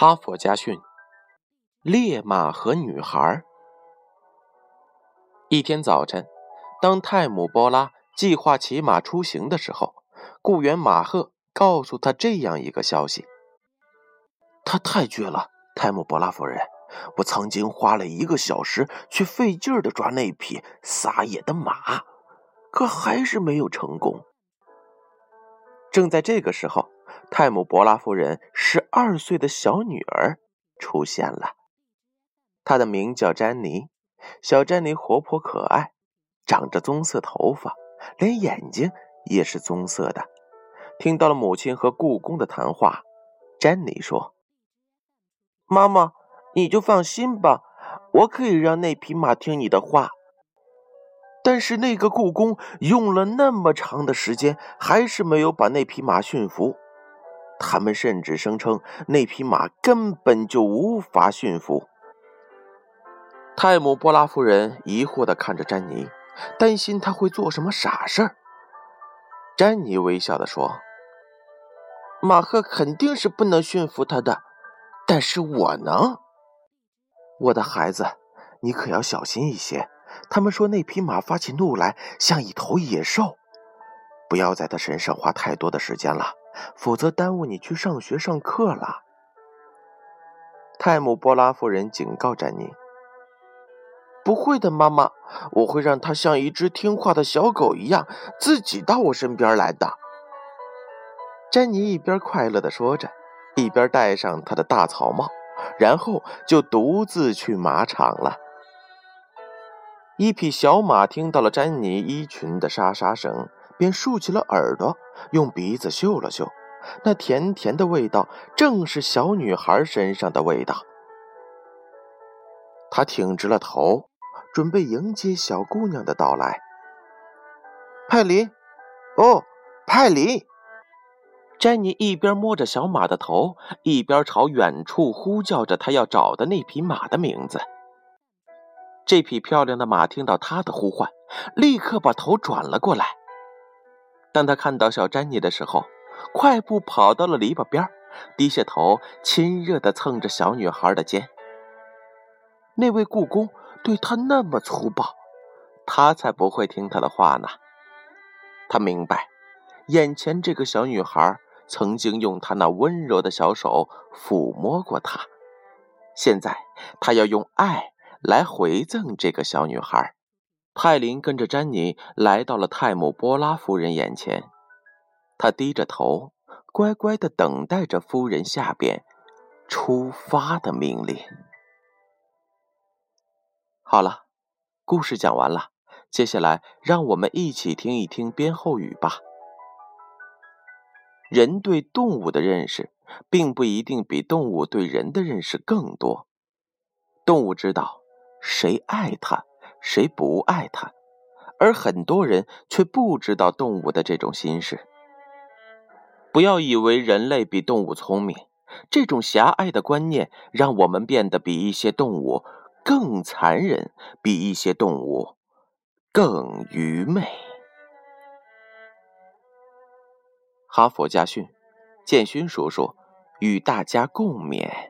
哈佛家训：烈马和女孩。一天早晨，当泰姆·波拉计划骑马出行的时候，雇员马赫告诉他这样一个消息：他太倔了，泰姆·波拉夫人。我曾经花了一个小时去费劲儿的抓那匹撒野的马，可还是没有成功。正在这个时候。泰姆·伯拉夫人十二岁的小女儿出现了，她的名叫詹妮。小詹妮活泼可爱，长着棕色头发，连眼睛也是棕色的。听到了母亲和故宫的谈话，詹妮说：“妈妈，你就放心吧，我可以让那匹马听你的话。”但是那个故宫用了那么长的时间，还是没有把那匹马驯服。他们甚至声称那匹马根本就无法驯服。泰姆·波拉夫人疑惑地看着詹妮，担心他会做什么傻事儿。詹妮微笑地说：“马赫肯定是不能驯服他的，但是我能。我的孩子，你可要小心一些。他们说那匹马发起怒来像一头野兽，不要在他身上花太多的时间了。”否则耽误你去上学上课了。泰姆·波拉夫人警告詹妮：“不会的，妈妈，我会让它像一只听话的小狗一样，自己到我身边来的。”詹妮一边快乐地说着，一边戴上她的大草帽，然后就独自去马场了。一匹小马听到了詹妮衣裙的沙沙声。便竖起了耳朵，用鼻子嗅了嗅，那甜甜的味道正是小女孩身上的味道。他挺直了头，准备迎接小姑娘的到来。派林，哦，派林！詹妮一边摸着小马的头，一边朝远处呼叫着她要找的那匹马的名字。这匹漂亮的马听到他的呼唤，立刻把头转了过来。当他看到小詹妮的时候，快步跑到了篱笆边，低下头，亲热地蹭着小女孩的肩。那位故宫对他那么粗暴，他才不会听他的话呢。他明白，眼前这个小女孩曾经用她那温柔的小手抚摸过他，现在他要用爱来回赠这个小女孩。泰林跟着詹妮来到了泰姆·波拉夫人眼前，他低着头，乖乖的等待着夫人下边出发的命令。好了，故事讲完了，接下来让我们一起听一听编后语吧。人对动物的认识，并不一定比动物对人的认识更多。动物知道谁爱它。谁不爱它，而很多人却不知道动物的这种心事。不要以为人类比动物聪明，这种狭隘的观念让我们变得比一些动物更残忍，比一些动物更愚昧。哈佛家训，建勋叔叔与大家共勉。